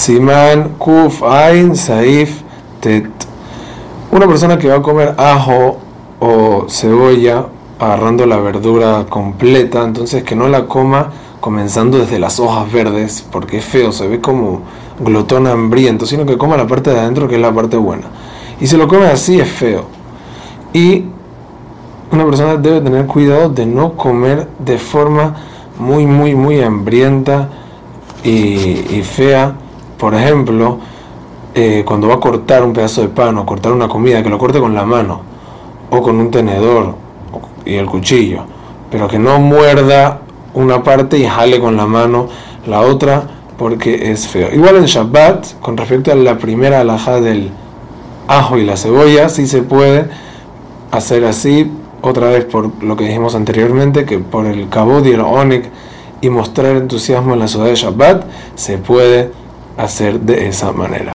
Siman Kuf Ain Saif Tet. Una persona que va a comer ajo o cebolla agarrando la verdura completa, entonces que no la coma comenzando desde las hojas verdes, porque es feo, se ve como glotón hambriento, sino que coma la parte de adentro que es la parte buena. Y si lo come así es feo. Y una persona debe tener cuidado de no comer de forma muy, muy, muy hambrienta y, fea. Por ejemplo, eh, cuando va a cortar un pedazo de pan o cortar una comida, que lo corte con la mano o con un tenedor y el cuchillo, pero que no muerda una parte y jale con la mano la otra porque es feo. Igual en Shabbat, con respecto a la primera alhaja del ajo y la cebolla, sí se puede hacer así, otra vez por lo que dijimos anteriormente, que por el kabod y el onik y mostrar entusiasmo en la ciudad de Shabbat, se puede hacer de esa manera.